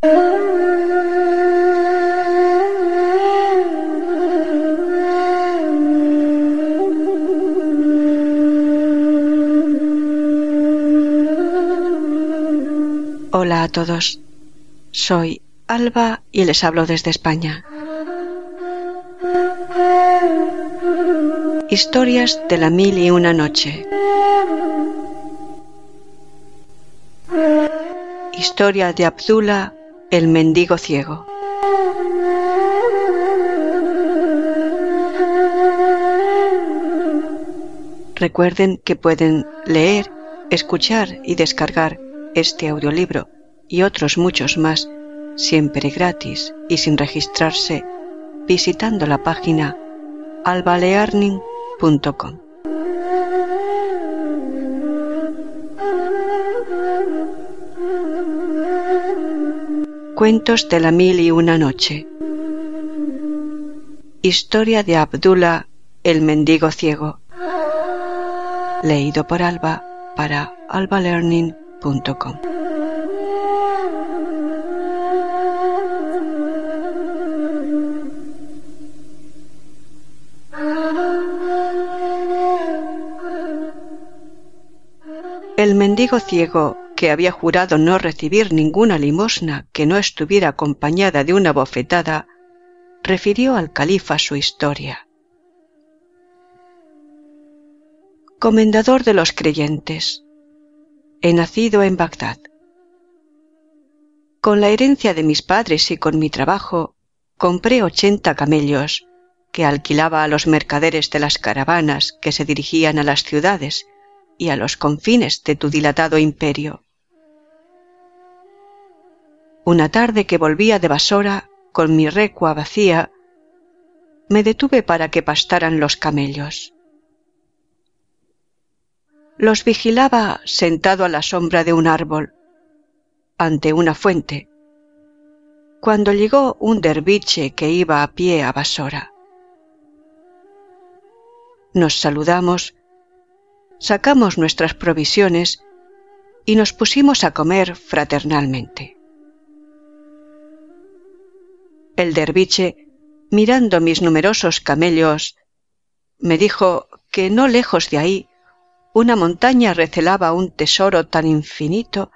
Hola a todos. Soy Alba y les hablo desde España. Historias de la mil y una noche. Historia de Abdullah, el mendigo ciego. Recuerden que pueden leer, escuchar y descargar este audiolibro y otros muchos más siempre gratis y sin registrarse visitando la página albalearning.com. Cuentos de la mil y una noche. Historia de Abdullah, el mendigo ciego. Leído por Alba para albalearning.com. El mendigo ciego, que había jurado no recibir ninguna limosna que no estuviera acompañada de una bofetada, refirió al califa su historia. Comendador de los creyentes, he nacido en Bagdad. Con la herencia de mis padres y con mi trabajo, compré ochenta camellos que alquilaba a los mercaderes de las caravanas que se dirigían a las ciudades y a los confines de tu dilatado imperio. Una tarde que volvía de Basora con mi recua vacía, me detuve para que pastaran los camellos. Los vigilaba sentado a la sombra de un árbol, ante una fuente, cuando llegó un derviche que iba a pie a Basora. Nos saludamos sacamos nuestras provisiones y nos pusimos a comer fraternalmente. El derviche, mirando mis numerosos camellos, me dijo que no lejos de ahí una montaña recelaba un tesoro tan infinito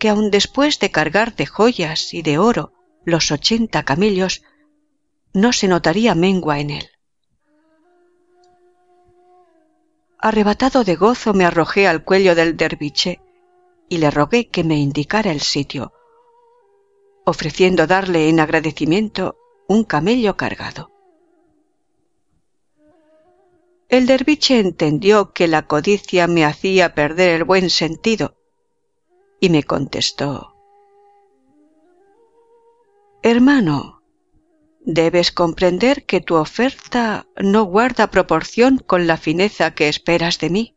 que aun después de cargar de joyas y de oro los ochenta camellos, no se notaría mengua en él. Arrebatado de gozo me arrojé al cuello del derviche y le rogué que me indicara el sitio, ofreciendo darle en agradecimiento un camello cargado. El derviche entendió que la codicia me hacía perder el buen sentido y me contestó Hermano, Debes comprender que tu oferta no guarda proporción con la fineza que esperas de mí.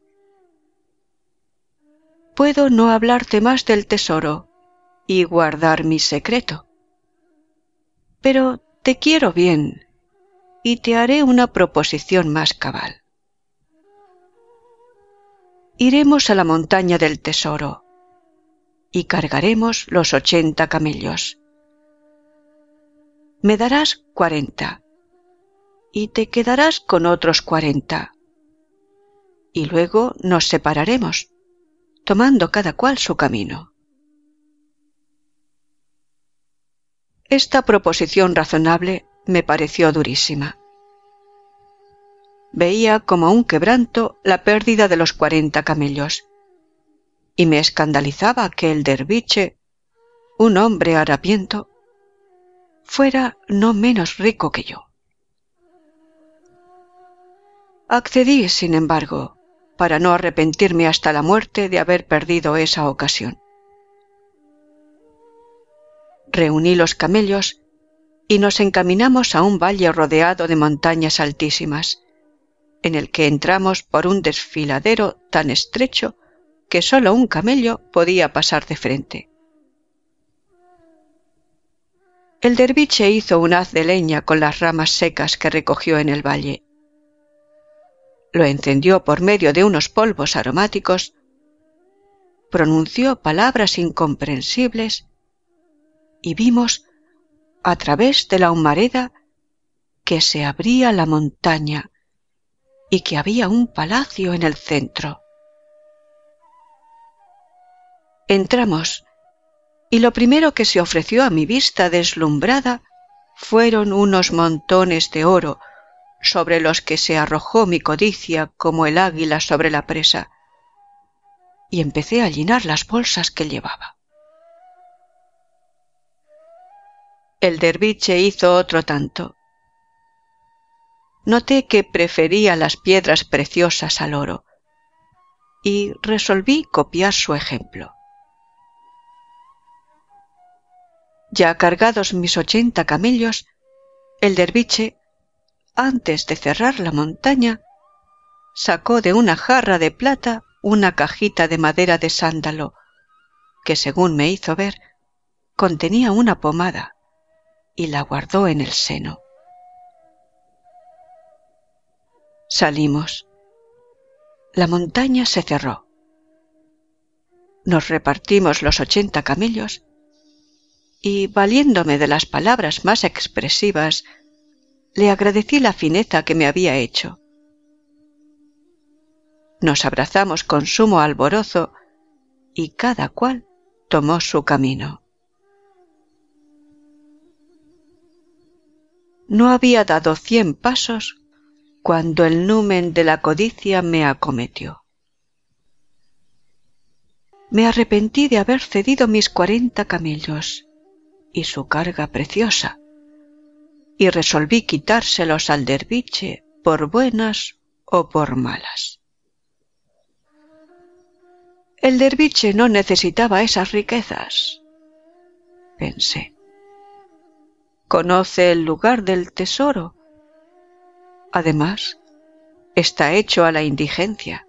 Puedo no hablarte más del tesoro y guardar mi secreto. Pero te quiero bien y te haré una proposición más cabal. Iremos a la montaña del tesoro y cargaremos los ochenta camellos me darás cuarenta y te quedarás con otros cuarenta. Y luego nos separaremos, tomando cada cual su camino. Esta proposición razonable me pareció durísima. Veía como un quebranto la pérdida de los cuarenta camellos, y me escandalizaba que el derviche, un hombre harapiento, fuera no menos rico que yo. Accedí, sin embargo, para no arrepentirme hasta la muerte de haber perdido esa ocasión. Reuní los camellos y nos encaminamos a un valle rodeado de montañas altísimas, en el que entramos por un desfiladero tan estrecho que sólo un camello podía pasar de frente. El derviche hizo un haz de leña con las ramas secas que recogió en el valle. Lo encendió por medio de unos polvos aromáticos, pronunció palabras incomprensibles y vimos, a través de la humareda, que se abría la montaña y que había un palacio en el centro. Entramos, y lo primero que se ofreció a mi vista deslumbrada fueron unos montones de oro, sobre los que se arrojó mi codicia como el águila sobre la presa, y empecé a llenar las bolsas que llevaba. El derviche hizo otro tanto. Noté que prefería las piedras preciosas al oro, y resolví copiar su ejemplo. Ya cargados mis ochenta camellos, el derviche, antes de cerrar la montaña, sacó de una jarra de plata una cajita de madera de sándalo, que según me hizo ver, contenía una pomada, y la guardó en el seno. Salimos. La montaña se cerró. Nos repartimos los ochenta camellos y, valiéndome de las palabras más expresivas, le agradecí la fineza que me había hecho. Nos abrazamos con sumo alborozo y cada cual tomó su camino. No había dado cien pasos cuando el numen de la codicia me acometió. Me arrepentí de haber cedido mis cuarenta camellos y su carga preciosa, y resolví quitárselos al derviche por buenas o por malas. El derviche no necesitaba esas riquezas, pensé. Conoce el lugar del tesoro. Además, está hecho a la indigencia.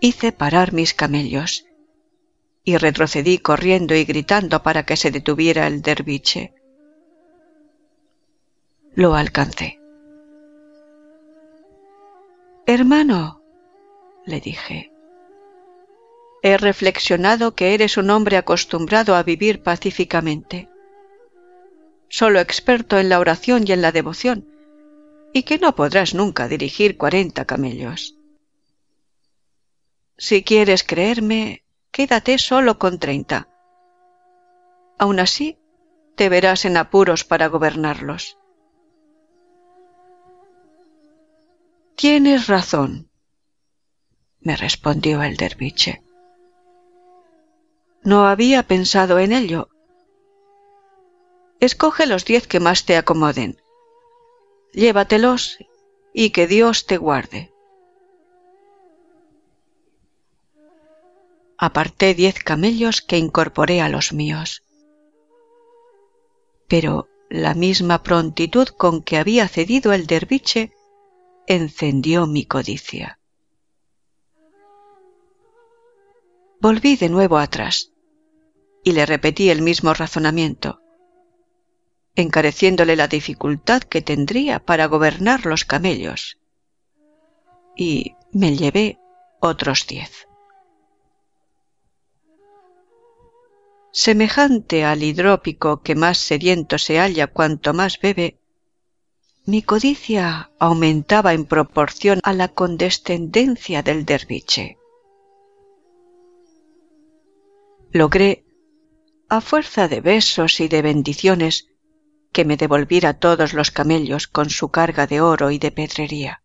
Hice parar mis camellos y retrocedí corriendo y gritando para que se detuviera el derviche. Lo alcancé. Hermano, le dije, he reflexionado que eres un hombre acostumbrado a vivir pacíficamente, solo experto en la oración y en la devoción, y que no podrás nunca dirigir cuarenta camellos. Si quieres creerme, quédate solo con treinta. Aun así, te verás en apuros para gobernarlos. Tienes razón, me respondió el derviche. No había pensado en ello. Escoge los diez que más te acomoden. Llévatelos y que Dios te guarde. aparté diez camellos que incorporé a los míos. Pero la misma prontitud con que había cedido el derviche encendió mi codicia. Volví de nuevo atrás y le repetí el mismo razonamiento, encareciéndole la dificultad que tendría para gobernar los camellos. Y me llevé otros diez. semejante al hidrópico que más sediento se halla cuanto más bebe, mi codicia aumentaba en proporción a la condescendencia del derviche. Logré, a fuerza de besos y de bendiciones, que me devolviera todos los camellos con su carga de oro y de pedrería.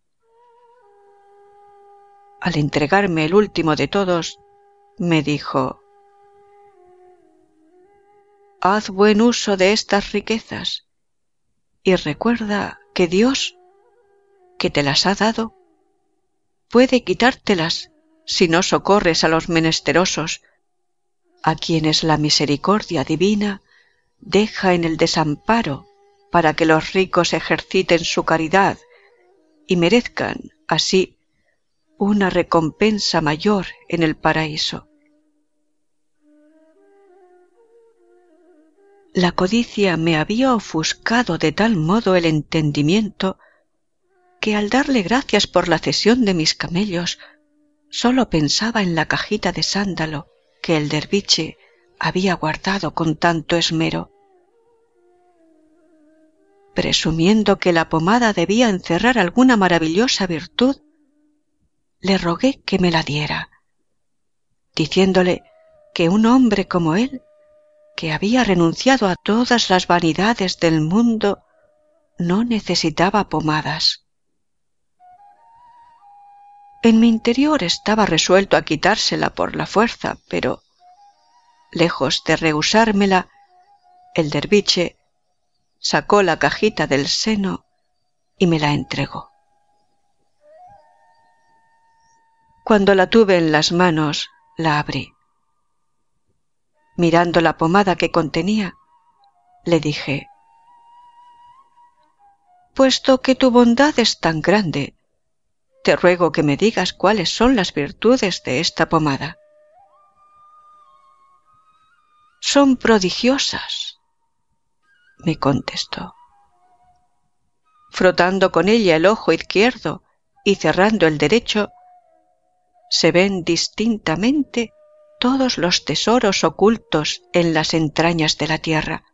Al entregarme el último de todos, me dijo haz buen uso de estas riquezas y recuerda que Dios, que te las ha dado, puede quitártelas si no socorres a los menesterosos, a quienes la misericordia divina deja en el desamparo para que los ricos ejerciten su caridad y merezcan así una recompensa mayor en el paraíso. la codicia me había ofuscado de tal modo el entendimiento que al darle gracias por la cesión de mis camellos, sólo pensaba en la cajita de sándalo que el derviche había guardado con tanto esmero. Presumiendo que la pomada debía encerrar alguna maravillosa virtud, le rogué que me la diera, diciéndole que un hombre como él, que había renunciado a todas las vanidades del mundo, no necesitaba pomadas. En mi interior estaba resuelto a quitársela por la fuerza, pero, lejos de rehusármela, el derviche sacó la cajita del seno y me la entregó. Cuando la tuve en las manos, la abrí. Mirando la pomada que contenía, le dije, Puesto que tu bondad es tan grande, te ruego que me digas cuáles son las virtudes de esta pomada. Son prodigiosas, me contestó. Frotando con ella el ojo izquierdo y cerrando el derecho, se ven distintamente todos los tesoros ocultos en las entrañas de la tierra.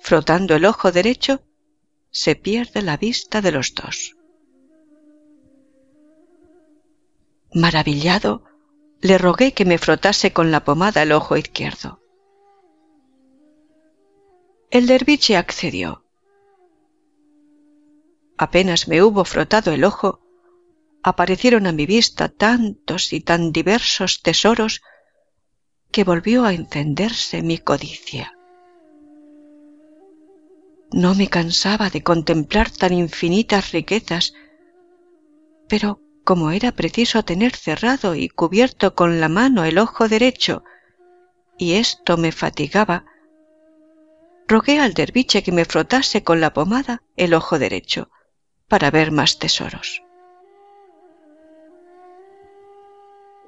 Frotando el ojo derecho, se pierde la vista de los dos. Maravillado, le rogué que me frotase con la pomada el ojo izquierdo. El derviche accedió. Apenas me hubo frotado el ojo, aparecieron a mi vista tantos y tan diversos tesoros que volvió a encenderse mi codicia. No me cansaba de contemplar tan infinitas riquezas, pero como era preciso tener cerrado y cubierto con la mano el ojo derecho, y esto me fatigaba, rogué al derviche que me frotase con la pomada el ojo derecho, para ver más tesoros.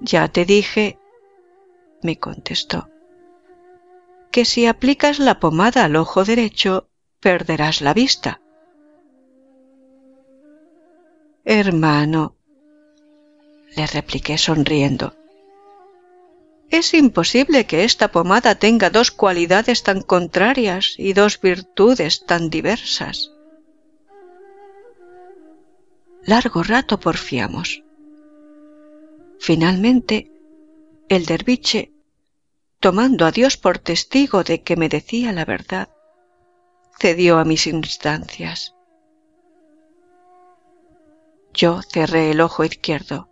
Ya te dije, me contestó, que si aplicas la pomada al ojo derecho, perderás la vista. Hermano, le repliqué sonriendo. Es imposible que esta pomada tenga dos cualidades tan contrarias y dos virtudes tan diversas. Largo rato porfiamos. Finalmente, el derviche, tomando a Dios por testigo de que me decía la verdad, cedió a mis instancias. Yo cerré el ojo izquierdo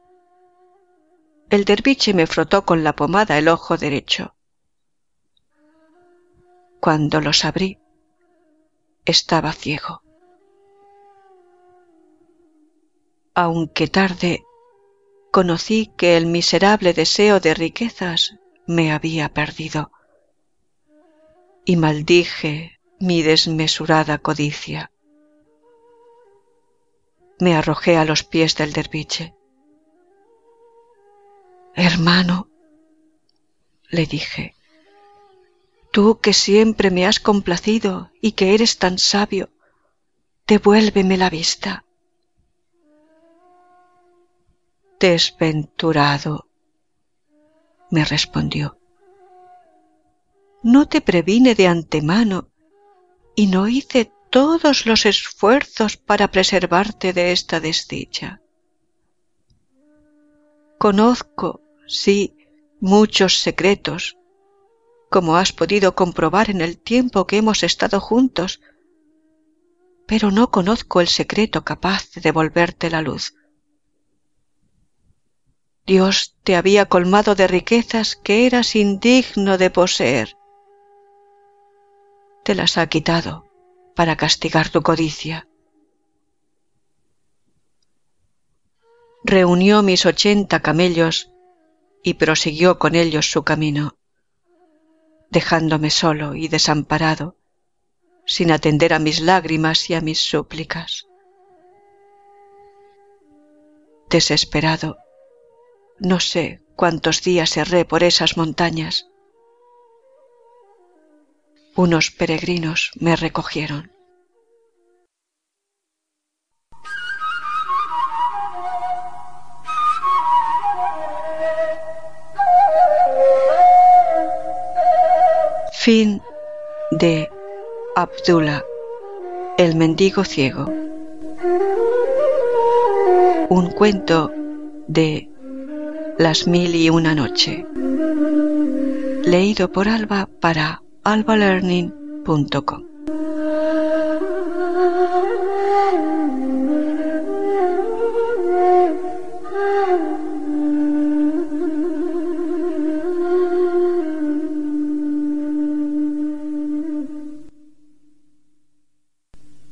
el derviche me frotó con la pomada el ojo derecho. Cuando los abrí, estaba ciego. Aunque tarde, conocí que el miserable deseo de riquezas me había perdido y maldije mi desmesurada codicia. Me arrojé a los pies del derviche. Hermano, le dije, tú que siempre me has complacido y que eres tan sabio, devuélveme la vista. Desventurado, me respondió. No te previne de antemano y no hice todos los esfuerzos para preservarte de esta desdicha. Conozco, sí, muchos secretos, como has podido comprobar en el tiempo que hemos estado juntos, pero no conozco el secreto capaz de devolverte la luz. Dios te había colmado de riquezas que eras indigno de poseer. Te las ha quitado para castigar tu codicia. reunió mis ochenta camellos y prosiguió con ellos su camino, dejándome solo y desamparado, sin atender a mis lágrimas y a mis súplicas. Desesperado, no sé cuántos días erré por esas montañas. Unos peregrinos me recogieron. Fin de Abdullah, el mendigo ciego. Un cuento de Las mil y una noche. Leído por Alba para albalearning.com.